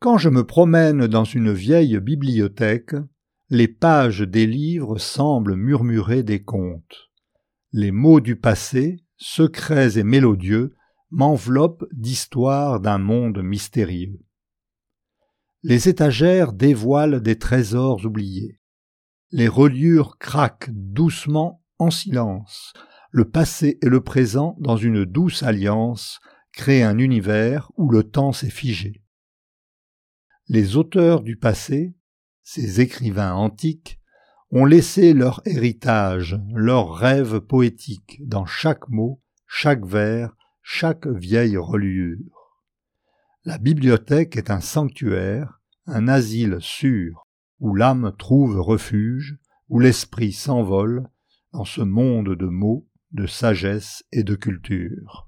Quand je me promène dans une vieille bibliothèque, les pages des livres semblent murmurer des contes. Les mots du passé, secrets et mélodieux, m'enveloppent d'histoires d'un monde mystérieux. Les étagères dévoilent des trésors oubliés. Les reliures craquent doucement en silence. Le passé et le présent, dans une douce alliance, créent un univers où le temps s'est figé. Les auteurs du passé, ces écrivains antiques, ont laissé leur héritage, leurs rêves poétiques dans chaque mot, chaque vers, chaque vieille reliure. La bibliothèque est un sanctuaire, un asile sûr, où l'âme trouve refuge, où l'esprit s'envole dans ce monde de mots, de sagesse et de culture.